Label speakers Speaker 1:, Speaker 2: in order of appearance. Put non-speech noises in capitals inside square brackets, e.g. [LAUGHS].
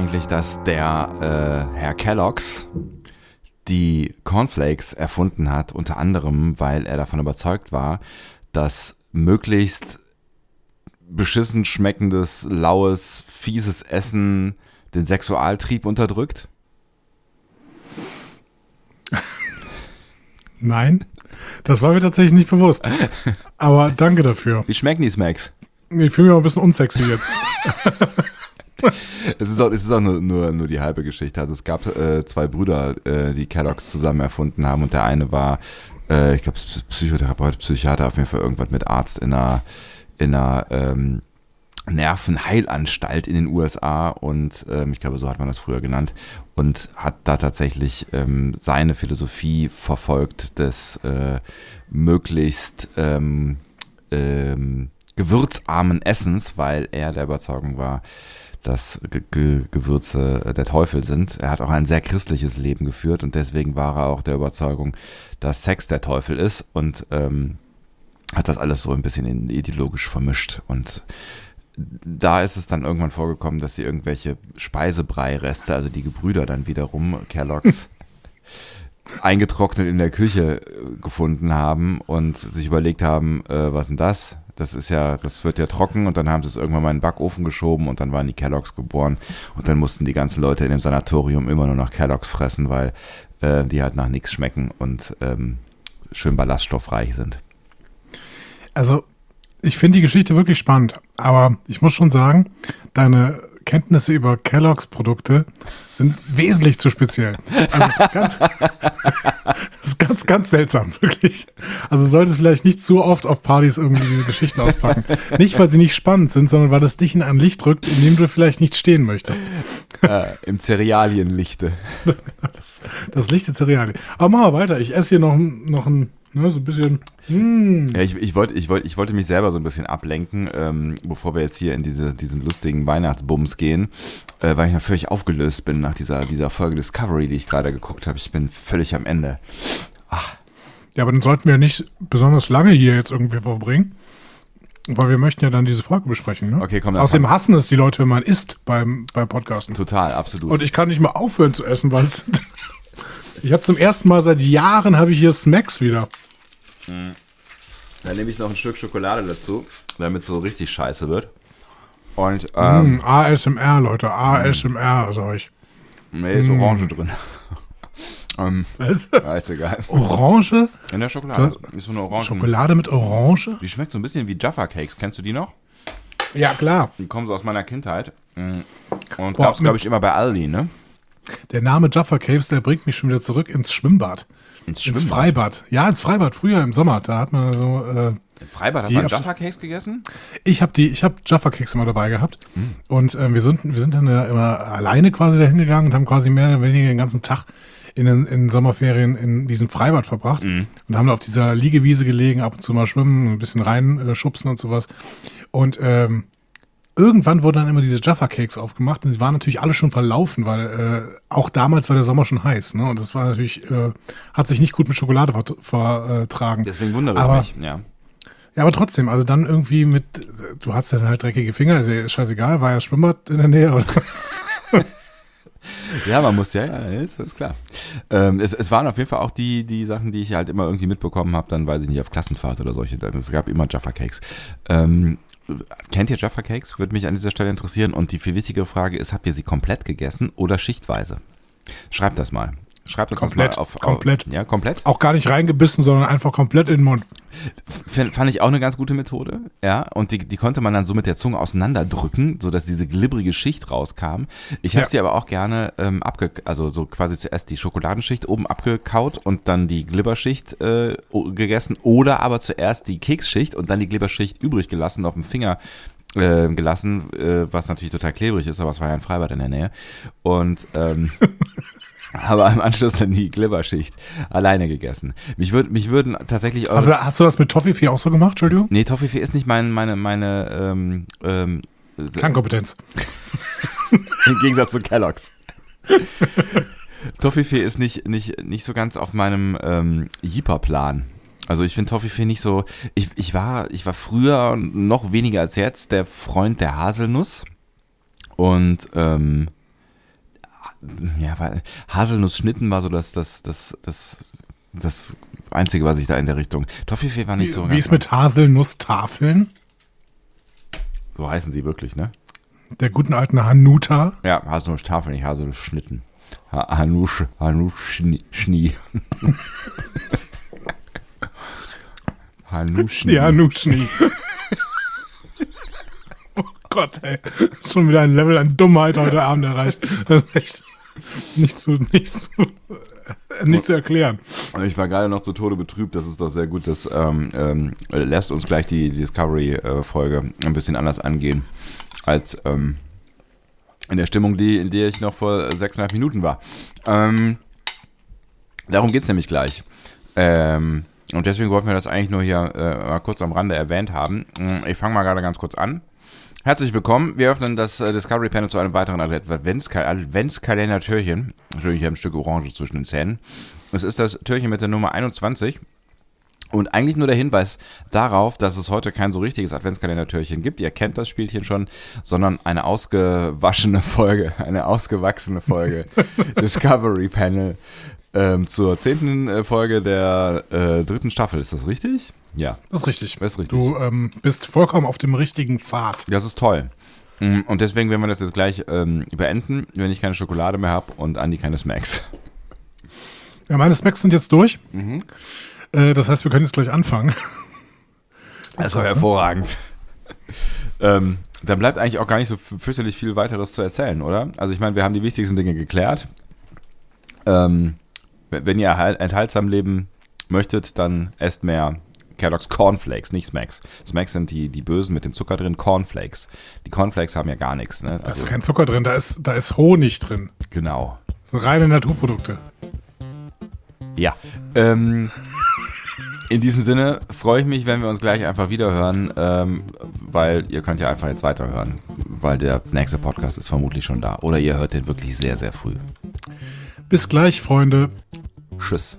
Speaker 1: eigentlich, dass der äh, Herr Kellogg's die Cornflakes erfunden hat, unter anderem, weil er davon überzeugt war, dass möglichst beschissen schmeckendes, laues, fieses Essen den Sexualtrieb unterdrückt?
Speaker 2: Nein, das war mir tatsächlich nicht bewusst. [LAUGHS] Aber danke dafür.
Speaker 1: Wie schmecken die Smacks?
Speaker 2: Ich fühle mich auch ein bisschen unsexy jetzt. [LAUGHS]
Speaker 1: es ist auch, es ist auch nur, nur, nur die halbe Geschichte. Also es gab äh, zwei Brüder, äh, die Kellogg's zusammen erfunden haben und der eine war, äh, ich glaube, Psychotherapeut, Psychiater, auf jeden Fall irgendwas mit Arzt in einer, in einer ähm, Nervenheilanstalt in den USA und ähm, ich glaube, so hat man das früher genannt und hat da tatsächlich ähm, seine Philosophie verfolgt des äh, möglichst ähm, ähm, gewürzarmen Essens, weil er der Überzeugung war, dass Ge Ge Gewürze der Teufel sind. Er hat auch ein sehr christliches Leben geführt und deswegen war er auch der Überzeugung, dass Sex der Teufel ist und ähm, hat das alles so ein bisschen ideologisch vermischt und da ist es dann irgendwann vorgekommen, dass sie irgendwelche Speisebrei-Reste, also die Gebrüder dann wiederum, Kellogg's, [LAUGHS] eingetrocknet in der Küche äh, gefunden haben und sich überlegt haben, äh, was denn das? Das ist ja, das wird ja trocken und dann haben sie es irgendwann mal in den Backofen geschoben und dann waren die Kelloggs geboren und dann mussten die ganzen Leute in dem Sanatorium immer nur noch Kelloggs fressen, weil äh, die halt nach nichts schmecken und ähm, schön ballaststoffreich sind.
Speaker 2: Also ich finde die Geschichte wirklich spannend, aber ich muss schon sagen, deine Kenntnisse über Kellogg's Produkte sind wesentlich zu speziell. Also ganz, [LAUGHS] [LAUGHS] ist ganz, ganz seltsam, [LAUGHS] wirklich. Also solltest vielleicht nicht zu oft auf Partys irgendwie diese Geschichten auspacken. Nicht, weil sie nicht spannend sind, sondern weil das dich in ein Licht drückt, in dem du vielleicht nicht stehen möchtest. [LAUGHS]
Speaker 1: Äh, Im Cerealienlichte. [LAUGHS]
Speaker 2: Das, das Licht der Cerealien. Aber machen wir weiter. Ich esse hier noch, noch ein Ne, so ein bisschen.
Speaker 1: Mm. Ja, ich, ich, wollte, ich, wollte, ich wollte mich selber so ein bisschen ablenken, ähm, bevor wir jetzt hier in diese, diesen lustigen Weihnachtsbums gehen, äh, weil ich noch völlig aufgelöst bin nach dieser, dieser Folge Discovery, die ich gerade geguckt habe. Ich bin völlig am Ende.
Speaker 2: Ja, aber dann sollten wir ja nicht besonders lange hier jetzt irgendwie verbringen. Weil wir möchten ja dann diese Folge besprechen. Ne?
Speaker 1: Okay, komm.
Speaker 2: Außerdem hassen es die Leute, wenn man isst beim, beim Podcasten.
Speaker 1: Total, absolut.
Speaker 2: Und ich kann nicht mehr aufhören zu essen, weil es [LAUGHS] Ich habe zum ersten Mal seit Jahren habe ich hier Smacks wieder.
Speaker 1: Mhm. Dann nehme ich noch ein Stück Schokolade dazu, damit es so richtig scheiße wird. Und ähm,
Speaker 2: mm, ASMR, Leute, ASMR, mm. sag ich.
Speaker 1: Nee, ist mm. Orange drin.
Speaker 2: Ähm, Was?
Speaker 1: Ja, ist egal.
Speaker 2: Orange?
Speaker 1: In der Schokolade. Ist so eine Orange.
Speaker 2: Schokolade mit Orange?
Speaker 1: Die schmeckt so ein bisschen wie Jaffa Cakes. Kennst du die noch?
Speaker 2: Ja, klar.
Speaker 1: Die kommen so aus meiner Kindheit. Mm. Und gab es, glaube ich, immer bei Aldi, ne?
Speaker 2: Der Name Jaffa Caves, der bringt mich schon wieder zurück ins Schwimmbad.
Speaker 1: Ins, Schwimmbad?
Speaker 2: ins Freibad. Ja, ins Freibad, früher im Sommer. Da hat man so. Äh,
Speaker 1: Im Freibad hat man Jaffa Cakes gegessen?
Speaker 2: Ich habe die, ich habe Jaffa Cakes immer dabei gehabt. Mhm. Und äh, wir, sind, wir sind dann ja immer alleine quasi dahin gegangen und haben quasi mehr oder weniger den ganzen Tag in den in Sommerferien in diesem Freibad verbracht mhm. und haben da auf dieser Liegewiese gelegen, ab und zu mal schwimmen, ein bisschen reinschubsen äh, und sowas. Und ähm, irgendwann wurden dann immer diese Jaffa Cakes aufgemacht und sie waren natürlich alle schon verlaufen, weil äh, auch damals war der Sommer schon heiß, ne? Und das war natürlich, äh, hat sich nicht gut mit Schokolade vertragen.
Speaker 1: Deswegen wundere ich aber, mich, ja.
Speaker 2: Ja, aber trotzdem, also dann irgendwie mit, du hast dann halt dreckige Finger, ist ja scheißegal, war ja Schwimmbad in der Nähe.
Speaker 1: Ja, man muss ja, ja, ist, ist klar. Ähm, es, es waren auf jeden Fall auch die, die Sachen, die ich halt immer irgendwie mitbekommen habe, dann weiß ich nicht, auf Klassenfahrt oder solche. Es gab immer Jaffa Cakes. Ähm, kennt ihr Jaffa Cakes? Würde mich an dieser Stelle interessieren. Und die viel wichtigere Frage ist, habt ihr sie komplett gegessen oder schichtweise? Schreibt das mal. Schreibt uns
Speaker 2: komplett,
Speaker 1: das mal auf.
Speaker 2: Komplett.
Speaker 1: ja, komplett.
Speaker 2: Auch gar nicht reingebissen, sondern einfach komplett in den Mund.
Speaker 1: Fand ich auch eine ganz gute Methode, ja. Und die, die konnte man dann so mit der Zunge auseinanderdrücken, sodass diese glibbrige Schicht rauskam. Ich habe ja. sie aber auch gerne ähm, abge, also so quasi zuerst die Schokoladenschicht oben abgekaut und dann die Glibberschicht äh, gegessen oder aber zuerst die Keksschicht und dann die Glibberschicht übrig gelassen auf dem Finger äh, gelassen, äh, was natürlich total klebrig ist, aber es war ja ein Freibad in der Nähe. Und ähm, [LAUGHS] aber im Anschluss dann die Glibberschicht alleine gegessen. Mich, würd, mich würden tatsächlich.
Speaker 2: Also hast du das mit Toffifee auch so gemacht, Entschuldigung?
Speaker 1: Nee, Toffifee ist nicht mein, meine, meine, ähm, ähm,
Speaker 2: Kernkompetenz. [LAUGHS]
Speaker 1: Im Gegensatz zu Kellogg's. Toffifee ist nicht, nicht, nicht so ganz auf meinem ähm, Jeeper-Plan. Also ich finde Toffifee nicht so. Ich, ich, war, ich war früher noch weniger als jetzt der Freund der Haselnuss. Und ähm, ja, weil Haselnuss-Schnitten war so das, das, das, das, das Einzige, was ich da in der Richtung. Toffifee war nicht so.
Speaker 2: Wie ist mit Haselnusstafeln?
Speaker 1: So heißen sie wirklich, ne?
Speaker 2: Der guten alten Hanuta.
Speaker 1: Ja, Haselnuss-Tafel, nicht Haselnuss-Schnitten. Ha Hanusch, Hanusch, Schnie. Hanuschni.
Speaker 2: Ja, Hanuschni. oh Gott, ey. Schon wieder ein Level an Dummheit heute Abend erreicht. Das ist echt nicht zu, nicht zu, nicht zu erklären.
Speaker 1: Ich war gerade noch zu Tode betrübt. Das ist doch sehr gut. Das ähm, ähm, lässt uns gleich die, Discovery-Folge ein bisschen anders angehen als ähm, in der Stimmung, die, in der ich noch vor sechseinhalb Minuten war. Ähm, darum geht es nämlich gleich. Ähm, und deswegen wollten wir das eigentlich nur hier äh, mal kurz am Rande erwähnt haben. Ich fange mal gerade ganz kurz an. Herzlich willkommen. Wir öffnen das äh, Discovery Panel zu einem weiteren Adventskalender-Türchen. Natürlich, ich habe ein Stück Orange zwischen den Zähnen. Es ist das Türchen mit der Nummer 21. Und eigentlich nur der Hinweis darauf, dass es heute kein so richtiges Adventskalender-Türchen gibt. Ihr kennt das Spielchen schon, sondern eine ausgewaschene Folge, [LAUGHS] eine ausgewachsene Folge [LAUGHS] Discovery Panel ähm, zur zehnten äh, Folge der äh, dritten Staffel. Ist das richtig? Ja.
Speaker 2: Das ist richtig.
Speaker 1: Das ist richtig.
Speaker 2: Du ähm, bist vollkommen auf dem richtigen Pfad.
Speaker 1: Das ist toll. Mm, und deswegen werden wir das jetzt gleich ähm, beenden, wenn ich keine Schokolade mehr habe und Andi keine Smacks. [LAUGHS]
Speaker 2: Ja, meine Smacks sind jetzt durch. Mhm. Äh, das heißt, wir können jetzt gleich anfangen. [LAUGHS]
Speaker 1: Das ist doch hervorragend. [LAUGHS] ähm, dann bleibt eigentlich auch gar nicht so fürchterlich viel weiteres zu erzählen, oder? Also ich meine, wir haben die wichtigsten Dinge geklärt. Ähm, wenn ihr enthaltsam leben möchtet, dann esst mehr Kellogg's Cornflakes, nicht Smacks. Smacks sind die, die Bösen mit dem Zucker drin, Cornflakes. Die Cornflakes haben ja gar nichts. Ne?
Speaker 2: Also, da ist kein Zucker drin, da ist, da ist Honig drin.
Speaker 1: Genau.
Speaker 2: Das sind reine Naturprodukte.
Speaker 1: Ja. Ähm, in diesem Sinne freue ich mich, wenn wir uns gleich einfach wieder hören, ähm, weil ihr könnt ja einfach jetzt weiterhören, weil der nächste Podcast ist vermutlich schon da. Oder ihr hört den wirklich sehr, sehr früh.
Speaker 2: Bis gleich, Freunde.
Speaker 1: Tschüss.